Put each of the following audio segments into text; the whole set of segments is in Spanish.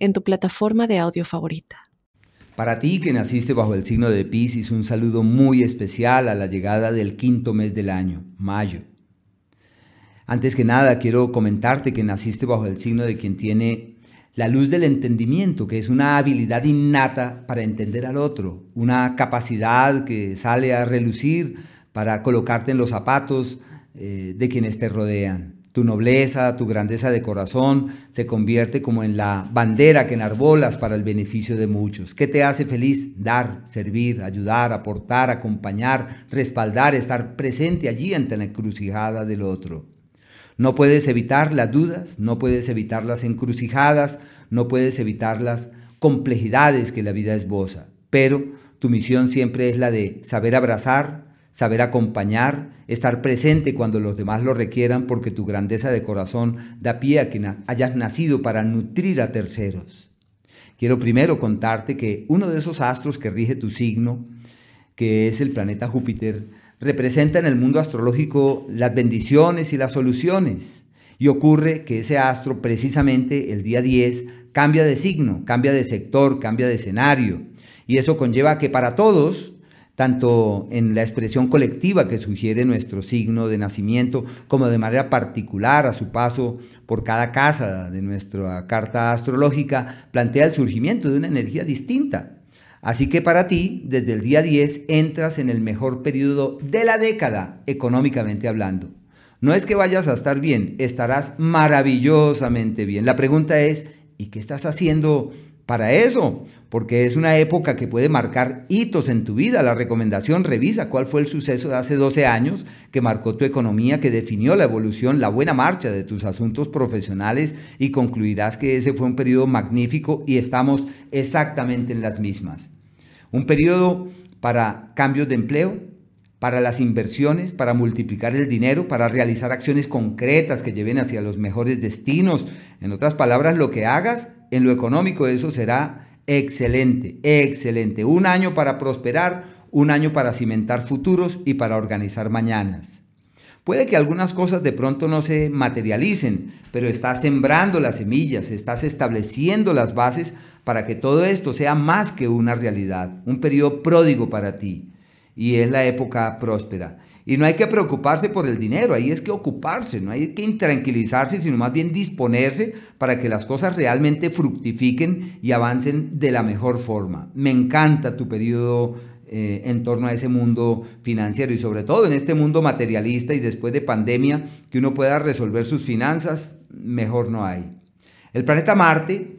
en tu plataforma de audio favorita. Para ti que naciste bajo el signo de Pisces, un saludo muy especial a la llegada del quinto mes del año, mayo. Antes que nada, quiero comentarte que naciste bajo el signo de quien tiene la luz del entendimiento, que es una habilidad innata para entender al otro, una capacidad que sale a relucir para colocarte en los zapatos eh, de quienes te rodean. Tu nobleza, tu grandeza de corazón se convierte como en la bandera que enarbolas para el beneficio de muchos. ¿Qué te hace feliz? Dar, servir, ayudar, aportar, acompañar, respaldar, estar presente allí ante la encrucijada del otro. No puedes evitar las dudas, no puedes evitar las encrucijadas, no puedes evitar las complejidades que la vida esboza, pero tu misión siempre es la de saber abrazar, saber acompañar, estar presente cuando los demás lo requieran, porque tu grandeza de corazón da pie a que hayas nacido para nutrir a terceros. Quiero primero contarte que uno de esos astros que rige tu signo, que es el planeta Júpiter, representa en el mundo astrológico las bendiciones y las soluciones. Y ocurre que ese astro precisamente el día 10 cambia de signo, cambia de sector, cambia de escenario. Y eso conlleva que para todos tanto en la expresión colectiva que sugiere nuestro signo de nacimiento, como de manera particular a su paso por cada casa de nuestra carta astrológica, plantea el surgimiento de una energía distinta. Así que para ti, desde el día 10, entras en el mejor periodo de la década, económicamente hablando. No es que vayas a estar bien, estarás maravillosamente bien. La pregunta es, ¿y qué estás haciendo para eso? porque es una época que puede marcar hitos en tu vida. La recomendación revisa cuál fue el suceso de hace 12 años que marcó tu economía, que definió la evolución, la buena marcha de tus asuntos profesionales y concluirás que ese fue un periodo magnífico y estamos exactamente en las mismas. Un periodo para cambios de empleo, para las inversiones, para multiplicar el dinero, para realizar acciones concretas que lleven hacia los mejores destinos. En otras palabras, lo que hagas en lo económico, eso será Excelente, excelente. Un año para prosperar, un año para cimentar futuros y para organizar mañanas. Puede que algunas cosas de pronto no se materialicen, pero estás sembrando las semillas, estás estableciendo las bases para que todo esto sea más que una realidad, un periodo pródigo para ti. Y es la época próspera. Y no hay que preocuparse por el dinero, ahí es que ocuparse, no hay que intranquilizarse, sino más bien disponerse para que las cosas realmente fructifiquen y avancen de la mejor forma. Me encanta tu periodo eh, en torno a ese mundo financiero y sobre todo en este mundo materialista y después de pandemia, que uno pueda resolver sus finanzas, mejor no hay. El planeta Marte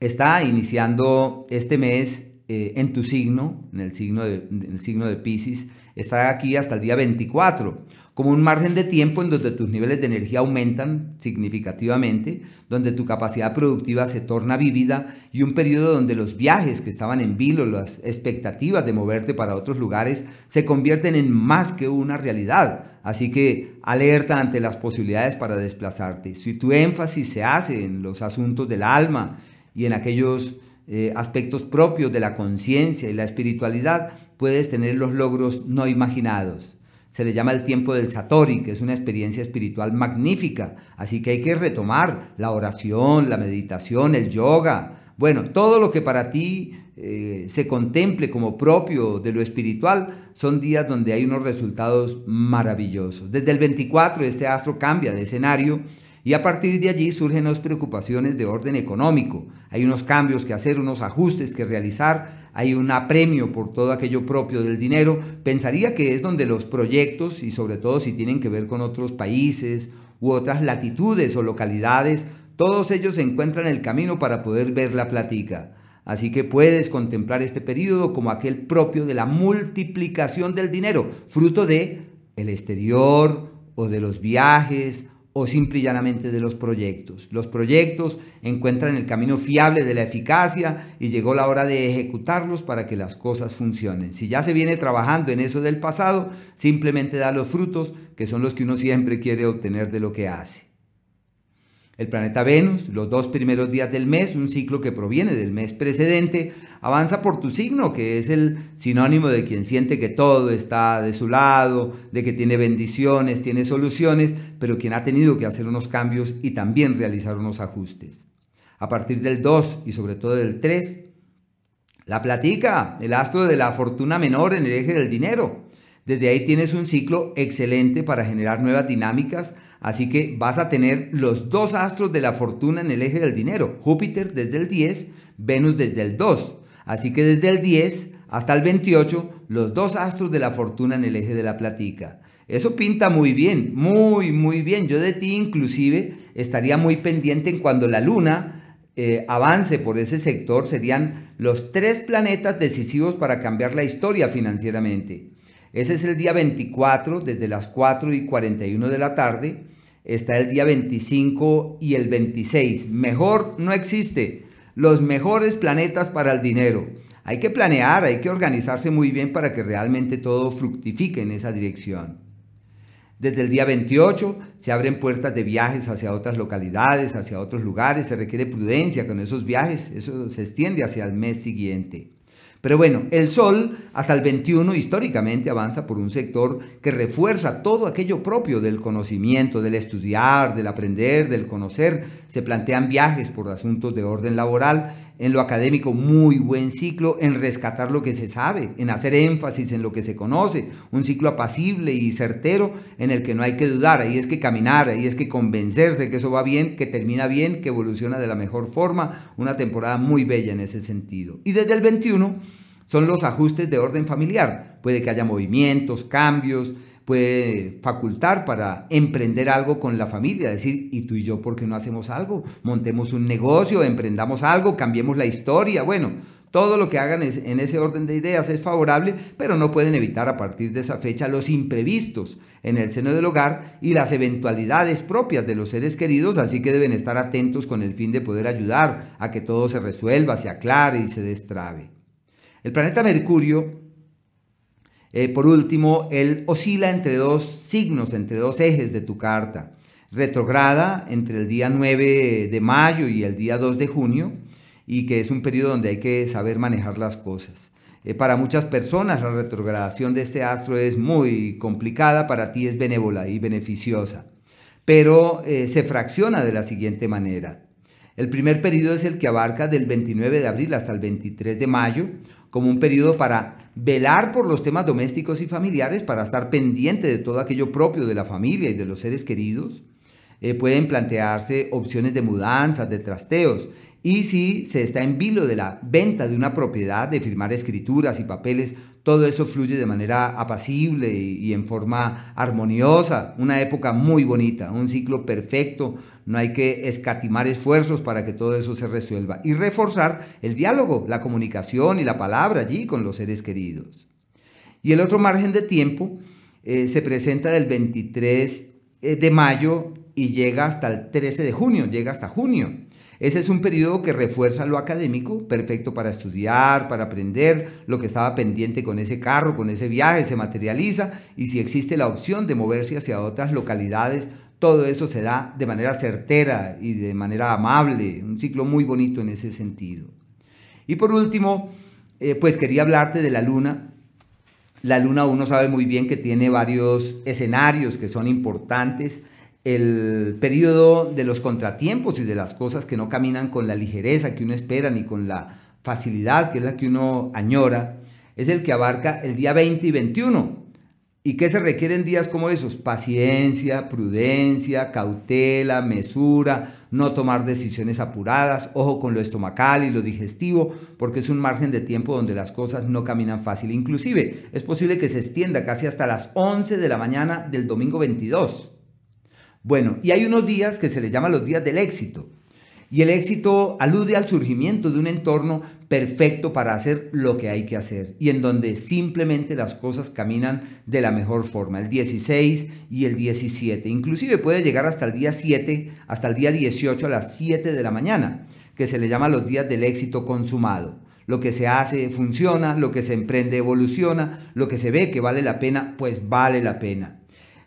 está iniciando este mes eh, en tu signo, en el signo de, en el signo de Pisces, está aquí hasta el día 24, como un margen de tiempo en donde tus niveles de energía aumentan significativamente, donde tu capacidad productiva se torna vívida y un periodo donde los viajes que estaban en vilo, las expectativas de moverte para otros lugares, se convierten en más que una realidad. Así que alerta ante las posibilidades para desplazarte. Si tu énfasis se hace en los asuntos del alma y en aquellos eh, aspectos propios de la conciencia y la espiritualidad, puedes tener los logros no imaginados. Se le llama el tiempo del Satori, que es una experiencia espiritual magnífica. Así que hay que retomar la oración, la meditación, el yoga. Bueno, todo lo que para ti eh, se contemple como propio de lo espiritual son días donde hay unos resultados maravillosos. Desde el 24 este astro cambia de escenario y a partir de allí surgen las preocupaciones de orden económico. Hay unos cambios que hacer, unos ajustes que realizar, hay un apremio por todo aquello propio del dinero. Pensaría que es donde los proyectos, y sobre todo si tienen que ver con otros países u otras latitudes o localidades, todos ellos encuentran el camino para poder ver la platica. Así que puedes contemplar este periodo como aquel propio de la multiplicación del dinero, fruto de el exterior o de los viajes o simple y llanamente de los proyectos. Los proyectos encuentran el camino fiable de la eficacia y llegó la hora de ejecutarlos para que las cosas funcionen. Si ya se viene trabajando en eso del pasado, simplemente da los frutos que son los que uno siempre quiere obtener de lo que hace. El planeta Venus, los dos primeros días del mes, un ciclo que proviene del mes precedente, avanza por tu signo, que es el sinónimo de quien siente que todo está de su lado, de que tiene bendiciones, tiene soluciones, pero quien ha tenido que hacer unos cambios y también realizar unos ajustes. A partir del 2 y sobre todo del 3, la platica, el astro de la fortuna menor en el eje del dinero. Desde ahí tienes un ciclo excelente para generar nuevas dinámicas, así que vas a tener los dos astros de la fortuna en el eje del dinero, Júpiter desde el 10, Venus desde el 2. Así que desde el 10 hasta el 28, los dos astros de la fortuna en el eje de la platica. Eso pinta muy bien, muy, muy bien. Yo de ti inclusive estaría muy pendiente en cuando la luna eh, avance por ese sector. Serían los tres planetas decisivos para cambiar la historia financieramente. Ese es el día 24, desde las 4 y 41 de la tarde. Está el día 25 y el 26. Mejor no existe. Los mejores planetas para el dinero. Hay que planear, hay que organizarse muy bien para que realmente todo fructifique en esa dirección. Desde el día 28 se abren puertas de viajes hacia otras localidades, hacia otros lugares. Se requiere prudencia con esos viajes. Eso se extiende hacia el mes siguiente. Pero bueno, el Sol hasta el 21 históricamente avanza por un sector que refuerza todo aquello propio del conocimiento, del estudiar, del aprender, del conocer. Se plantean viajes por asuntos de orden laboral, en lo académico muy buen ciclo, en rescatar lo que se sabe, en hacer énfasis en lo que se conoce, un ciclo apacible y certero en el que no hay que dudar, ahí es que caminar, ahí es que convencerse que eso va bien, que termina bien, que evoluciona de la mejor forma, una temporada muy bella en ese sentido. Y desde el 21 son los ajustes de orden familiar. Puede que haya movimientos, cambios, puede facultar para emprender algo con la familia, decir, ¿y tú y yo por qué no hacemos algo? Montemos un negocio, emprendamos algo, cambiemos la historia. Bueno, todo lo que hagan en ese orden de ideas es favorable, pero no pueden evitar a partir de esa fecha los imprevistos en el seno del hogar y las eventualidades propias de los seres queridos, así que deben estar atentos con el fin de poder ayudar a que todo se resuelva, se aclare y se destrabe. El planeta Mercurio, eh, por último, él oscila entre dos signos, entre dos ejes de tu carta. Retrograda entre el día 9 de mayo y el día 2 de junio, y que es un periodo donde hay que saber manejar las cosas. Eh, para muchas personas la retrogradación de este astro es muy complicada, para ti es benévola y beneficiosa, pero eh, se fracciona de la siguiente manera. El primer periodo es el que abarca del 29 de abril hasta el 23 de mayo, como un periodo para velar por los temas domésticos y familiares, para estar pendiente de todo aquello propio de la familia y de los seres queridos. Eh, pueden plantearse opciones de mudanzas, de trasteos. Y si se está en vilo de la venta de una propiedad, de firmar escrituras y papeles, todo eso fluye de manera apacible y, en forma armoniosa. Una época muy bonita, un ciclo perfecto. No hay que escatimar esfuerzos para que todo eso se resuelva. Y reforzar el diálogo, la comunicación y la palabra allí con los seres queridos. Y el otro margen de tiempo eh, se presenta del 23 eh, de mayo y llega hasta el 13 de junio, llega hasta junio. Ese es un periodo que refuerza lo académico, perfecto para estudiar, para aprender, lo que estaba pendiente con ese carro, con ese viaje, se materializa y si existe la opción de moverse hacia otras localidades, todo eso se da de manera certera y de manera amable, un ciclo muy bonito en ese sentido. Y por último, eh, pues quería hablarte de la luna. La luna uno sabe muy bien que tiene varios escenarios que son importantes el periodo de los contratiempos y de las cosas que no caminan con la ligereza que uno espera ni con la facilidad que es la que uno añora, es el que abarca el día 20 y 21. ¿Y qué se requiere en días como esos? Paciencia, prudencia, cautela, mesura, no tomar decisiones apuradas, ojo con lo estomacal y lo digestivo, porque es un margen de tiempo donde las cosas no caminan fácil. Inclusive es posible que se extienda casi hasta las 11 de la mañana del domingo 22. Bueno, y hay unos días que se les llama los días del éxito. Y el éxito alude al surgimiento de un entorno perfecto para hacer lo que hay que hacer y en donde simplemente las cosas caminan de la mejor forma. El 16 y el 17. Inclusive puede llegar hasta el día 7, hasta el día 18 a las 7 de la mañana, que se le llama los días del éxito consumado. Lo que se hace funciona, lo que se emprende evoluciona, lo que se ve que vale la pena, pues vale la pena.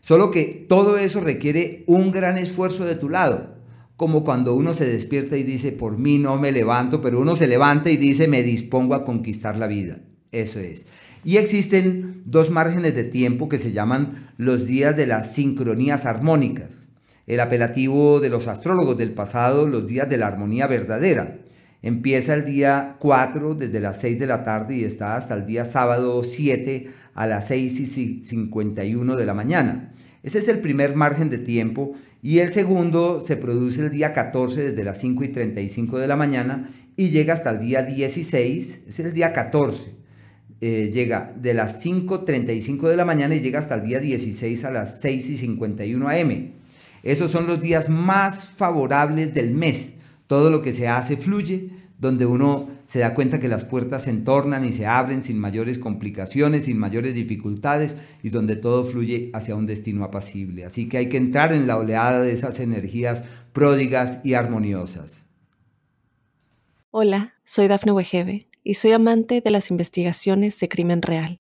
Solo que todo eso requiere un gran esfuerzo de tu lado como cuando uno se despierta y dice, por mí no me levanto, pero uno se levanta y dice, me dispongo a conquistar la vida. Eso es. Y existen dos márgenes de tiempo que se llaman los días de las sincronías armónicas. El apelativo de los astrólogos del pasado, los días de la armonía verdadera. Empieza el día 4 desde las 6 de la tarde y está hasta el día sábado 7 a las 6 y 51 de la mañana. Ese es el primer margen de tiempo y el segundo se produce el día 14 desde las 5 y 35 de la mañana y llega hasta el día 16, es el día 14. Eh, llega de las 5.35 de la mañana y llega hasta el día 16 a las 6 y 51 am. Esos son los días más favorables del mes. Todo lo que se hace fluye, donde uno se da cuenta que las puertas se entornan y se abren sin mayores complicaciones, sin mayores dificultades y donde todo fluye hacia un destino apacible. Así que hay que entrar en la oleada de esas energías pródigas y armoniosas. Hola, soy Dafne Wegebe y soy amante de las investigaciones de crimen real.